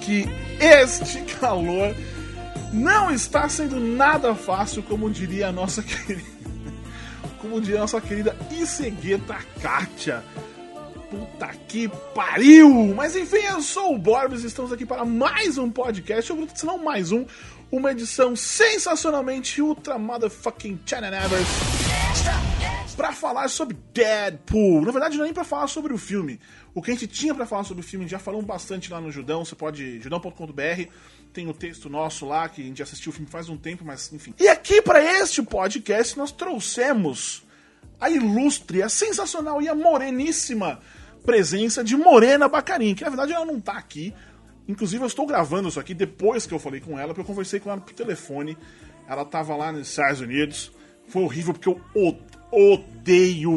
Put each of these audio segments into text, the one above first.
Que este calor não está sendo nada fácil, como diria a nossa querida. Como diria a nossa querida Isegueta Kátia. Puta que pariu! Mas enfim, eu sou o Borbs e estamos aqui para mais um podcast, ou se não mais um, uma edição sensacionalmente ultra motherfucking Evers para falar sobre Deadpool. Na verdade, não é nem para falar sobre o filme. O que a gente tinha para falar sobre o filme já falamos bastante lá no Judão. Você pode judão.com.br tem o texto nosso lá que a gente assistiu o filme faz um tempo, mas enfim. E aqui para este podcast nós trouxemos a ilustre, a sensacional e a moreníssima presença de Morena Bacarin, que na verdade ela não tá aqui. Inclusive eu estou gravando isso aqui depois que eu falei com ela, porque eu conversei com ela por telefone. Ela tava lá nos Estados Unidos. Foi horrível porque eu odeio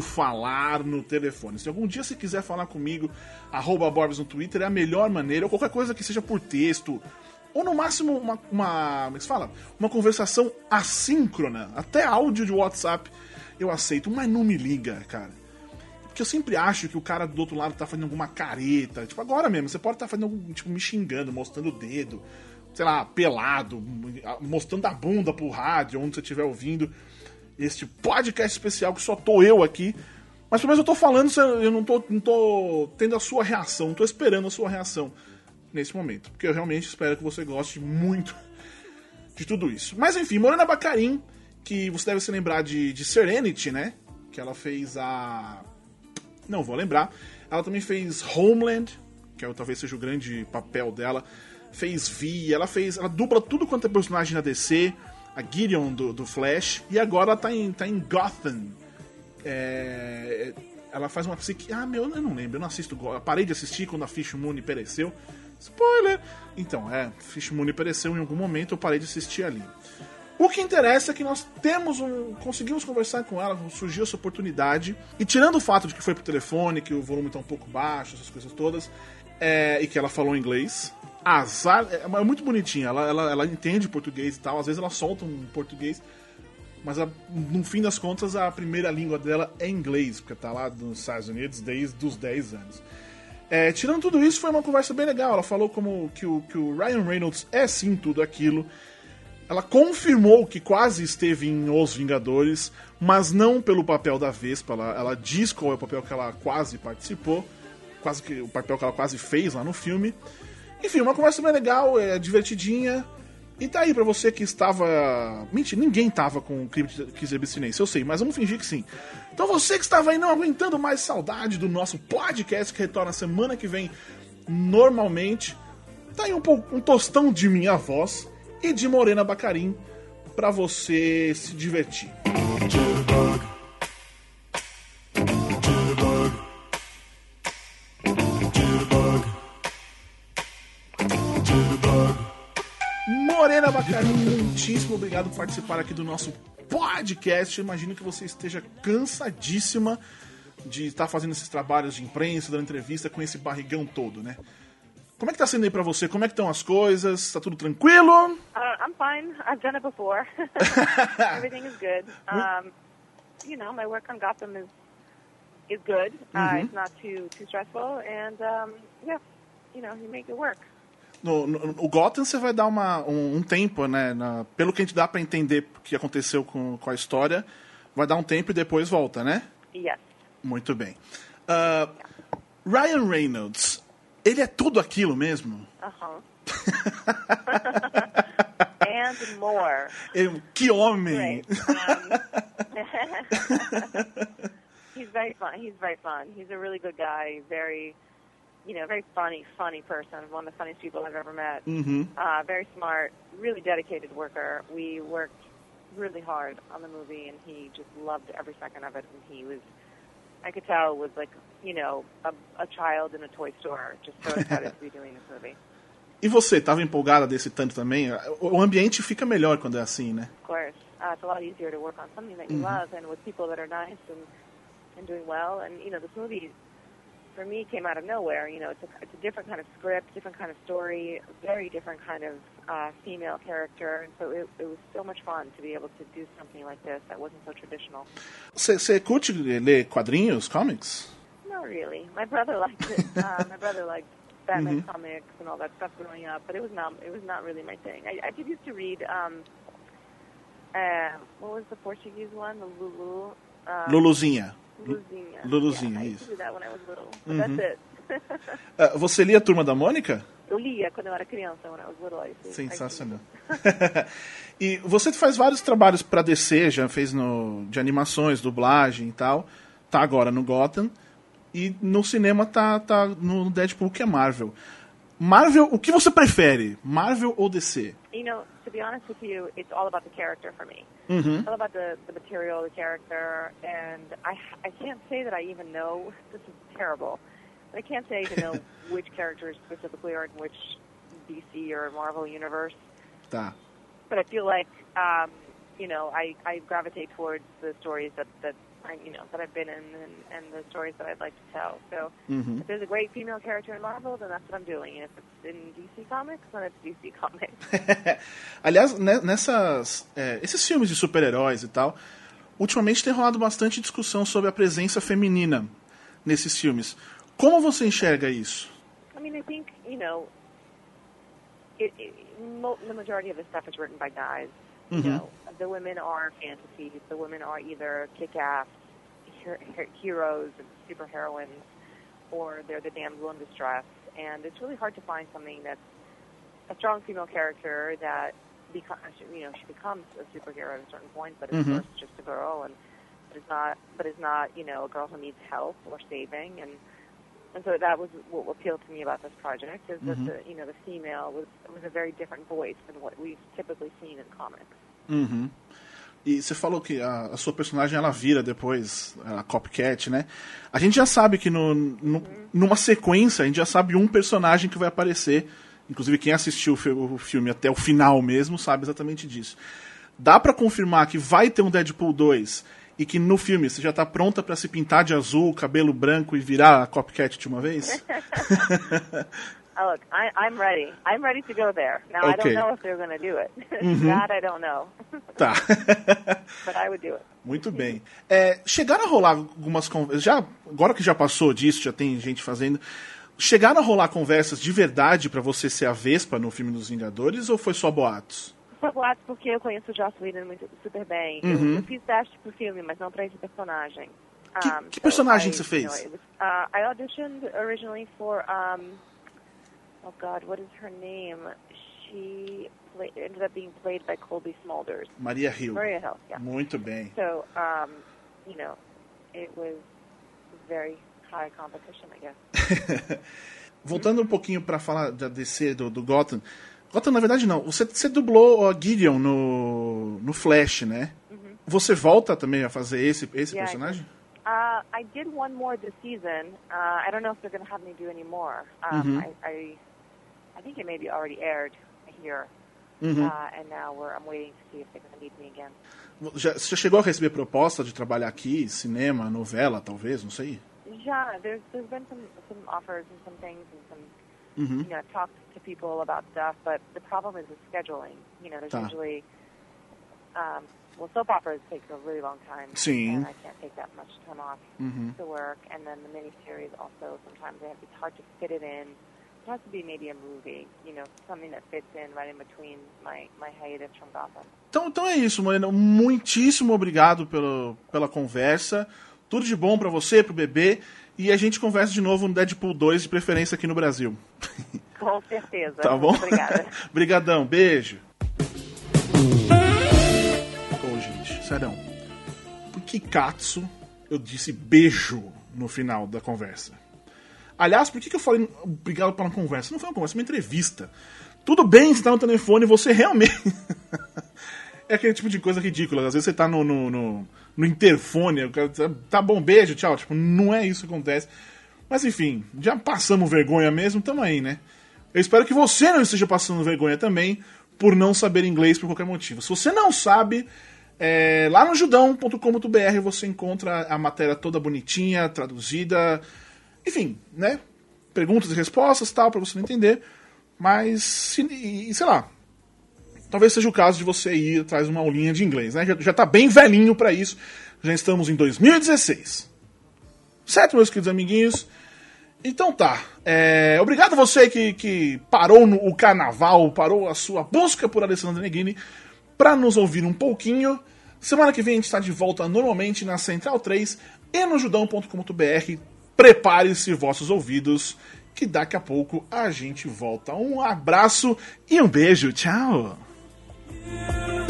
falar no telefone. Se algum dia você quiser falar comigo, arroba Borbs no Twitter é a melhor maneira, ou qualquer coisa que seja por texto, ou no máximo uma, uma como é se fala? Uma conversação assíncrona, até áudio de WhatsApp eu aceito, mas não me liga, cara. Porque eu sempre acho que o cara do outro lado tá fazendo alguma careta. Tipo, agora mesmo, você pode estar tá fazendo algum, tipo, me xingando, mostrando o dedo, sei lá, pelado, mostrando a bunda pro rádio, onde você estiver ouvindo este podcast especial que só tô eu aqui. Mas pelo menos eu tô falando, eu não tô, não tô tendo a sua reação, não tô esperando a sua reação nesse momento. Porque eu realmente espero que você goste muito de tudo isso. Mas enfim, Morena Bacarin, que você deve se lembrar de, de Serenity, né? Que ela fez a. Não vou lembrar. Ela também fez Homeland, que é, talvez seja o grande papel dela. Fez V, ela fez. Ela dupla tudo quanto é personagem na DC. A Gideon do, do Flash. E agora ela tá em, tá em Gotham. É, ela faz uma psique. Ah, meu, eu não lembro, eu não assisto. Eu parei de assistir quando a Fish Moon pereceu. Spoiler! Então, é, Fish Moon pereceu em algum momento, eu parei de assistir ali. O que interessa é que nós temos um. conseguimos conversar com ela, surgiu essa oportunidade. E tirando o fato de que foi pro telefone, que o volume tá um pouco baixo, essas coisas todas, é, e que ela falou inglês. Azar, é, é muito bonitinha, ela, ela, ela entende português e tal, às vezes ela solta um português, mas a, no fim das contas a primeira língua dela é inglês, porque tá lá nos Estados Unidos desde os 10 anos. É, tirando tudo isso, foi uma conversa bem legal. Ela falou como que o, que o Ryan Reynolds é sim tudo aquilo. Ela confirmou que quase esteve em Os Vingadores, mas não pelo papel da Vespa. Ela, ela diz qual é o papel que ela quase participou, quase que o papel que ela quase fez lá no filme. Enfim, uma conversa bem legal, é divertidinha. E tá aí pra você que estava. Mentira, ninguém tava com crise abstinência, eu sei, mas vamos fingir que sim. Então você que estava aí não aguentando mais saudade do nosso podcast que retorna semana que vem normalmente, tá aí um, um tostão de minha voz e de Morena Bacarim para você se divertir. Morena Bacarim, muitíssimo obrigado por participar aqui do nosso podcast. imagino que você esteja cansadíssima de estar fazendo esses trabalhos de imprensa, dando entrevista com esse barrigão todo, né? Como é que tá sendo aí pra você? Como é que estão as coisas? Tá tudo tranquilo? Uh, I'm fine. I've done it before. Everything is good. Um, you know, my work on Gotham is is good. Uh, mm -hmm. It's not too too stressful, and um, yeah, you know, you make it work no, no, o Gotham você vai dar uma, um, um tempo, né? Na, pelo que a gente dá para entender o que aconteceu com, com a história, vai dar um tempo e depois volta, né? Yes. Muito bem. Uh, Ryan Reynolds, ele é tudo aquilo mesmo? Aham. Uh -huh. And more. que homem! Um, he's very fun. He's very fun. He's a really good guy. Very you know, very funny, funny person, one of the funniest people I've ever met. Mm-hmm. Uh, very smart, really dedicated worker. We worked really hard on the movie, and he just loved every second of it. And he was, I could tell, was like, you know, a, a child in a toy store, just so excited to be doing this movie. E você, estava empolgada desse tanto também? O ambiente fica melhor quando é assim, né? Of course. Uh, it's a lot easier to work on something that you mm-hmm. love and with people that are nice and, and doing well. And, you know, this movie for me came out of nowhere. You know, it's a, it's a different kind of script, different kind of story, very different kind of uh, female character, and so it, it was so much fun to be able to do something like this that wasn't so traditional. Você curte ler quadrinhos, comics? Not really. My brother liked it. uh, my brother liked Batman comics and all that stuff growing up, but it was not it was not really my thing. I, I did used to read um, uh, what was the Portuguese one, the Lulu. Uh, Luluzinha. Luluzinha. Luluzinha, yeah, I used isso. That's it. Ah, Você lia a Turma da Mônica? eu lia quando eu era criança, to- I used to Sensacional. e você faz vários trabalhos pra DC, já fez no, de animações, dublagem e tal. Tá agora no Gotham. E no cinema tá, tá no Deadpool, que é Marvel. Marvel, o que você prefere? Marvel ou DC? You know, be honest with you, it's all about the character for me. Uhum. It's all about the, the material, the character, and I I can't say that I even know. This is terrible. But I can't say I even know which characters specifically are in which DC or Marvel universe. Tá. But I feel like, um, you know, I, I gravitate towards the stories that that you know that I've been in and, and the stories that I'd like to tell. So Uhum. if there's a great female character in Marvel, then that's what I'm doing. And if it's in DC Comics, then it's DC Comics. Aliás, ne- nessas. é, esses filmes de super-heróis e tal, ultimamente tem rolado bastante discussão sobre a presença feminina nesses filmes. Como você enxerga isso? I mean, I think you know, it, it, mo- the majority of the stuff is written by guys. You Mhm. know, the women are fantasies. The women are either kick-ass her- her- heroes and superheroines, or they're the damsel in distress. And it's really hard to find something that's a strong female character that becomes, you know, she becomes a superhero at a certain point, but is Mhm. first just a girl and but is not, but is not, you know, a girl who needs help or saving and and so that was what appealed to me about this project is that Mhm. the you know the female was was a very different voice than what we've typically seen in comics. Uhum. E você falou que a, a sua personagem ela vira depois a copycat, né? A gente já sabe que no, no- numa sequência a gente já sabe um personagem que vai aparecer. Inclusive quem assistiu o fi- o filme até o final mesmo sabe exatamente disso. Dá pra confirmar que vai ter um Deadpool 2 e que no filme você já tá pronta pra se pintar de azul, cabelo branco e virar a copycat de uma vez? Oh, look, I, I'm ready. I'm ready to go there. Now I Okay. don't know if they're going to do it. that I don't know, tá. but I would do it. Muito bem. É, chegaram a rolar algumas conversas. Já, agora que já passou disso, já tem gente fazendo. Chegaram a rolar conversas de verdade pra você ser a Vespa no filme dos Vingadores ou foi só boatos? Só boatos porque eu conheço o Joss Whedon muito, super bem. Uhum. Eu, eu fiz teste pro filme, mas não para esse personagem. Que- Um, que so personagem I- você fez? you know, it was- uh, I auditioned originally for, um, oh God, what is her name? She play, ended up being played by Colby Smulders. Maria Hill. Maria Hill, yeah. Muito bem. So, um, you know, it was very high competition, I guess. Voltando um pouquinho pra falar da DC, do, do Gotham. Gotham, na verdade, não. Você, você dublou a Gideon no, no Flash, né? Você volta também a fazer esse, esse Uhum. Yeah, personagem? Uh, I did one more this season. Uh, I don't know if they're going to have me do any more. Um, Mhm. I, I, I think it maybe already aired here, Uhum. uh, and now we're, I'm waiting to see if they're going to need me again. Já, você já chegou a receber proposta de trabalhar aqui? Cinema, novela, talvez? Não sei. Yeah, there's there's been some some offers and some things and some Uhum. you know talked to people about stuff, but the problem is the scheduling. You know, there's Tá. usually um, well, soap operas take a really long time, Sim. and I can't take that much time off Uhum. to work. And then the miniseries also sometimes they have, it's hard to fit it in. It has to be maybe a movie, you know, something that fits in right in between my my hiatus from Gotham. Então, então é isso, Moreno. Muitíssimo obrigado pelo, pela conversa. Tudo de bom pra você, pro bebê. E a gente conversa de novo no Deadpool 2, de preferência aqui no Brasil. Com certeza. Tá bom? Obrigada. Obrigadão, beijo. Ô, gente, sério. Por que Katsu eu disse beijo no final da conversa? Aliás, por que, que eu falei obrigado pela conversa? Não foi uma conversa, foi uma entrevista. Tudo bem, você tá no telefone, você realmente. é aquele tipo de coisa ridícula. Às vezes você tá no, no, no, no interfone, o cara tá, bom, beijo, tchau. Tipo, não é isso que acontece. Mas enfim, já passamos vergonha mesmo, tamo aí, né? Eu espero que você não esteja passando vergonha também por não saber inglês por qualquer motivo. Se você não sabe, é, lá no judão.com.br você encontra a matéria toda bonitinha, traduzida, enfim, né? Perguntas e respostas tal, para você não entender. Mas, se- sei lá, talvez seja o caso de você ir atrás de uma aulinha de inglês, né? Já, já tá bem velhinho para isso. Já estamos em 2016. Certo, meus queridos amiguinhos? Então tá. É, obrigado você que, que parou no o carnaval, parou a sua busca por Alessandro Neghini para nos ouvir um pouquinho. Semana que vem a gente está de volta normalmente na Central 3 e no judão.com.br. Prepare-se vossos ouvidos, que daqui a pouco a gente volta. Um abraço e um beijo. Tchau! you.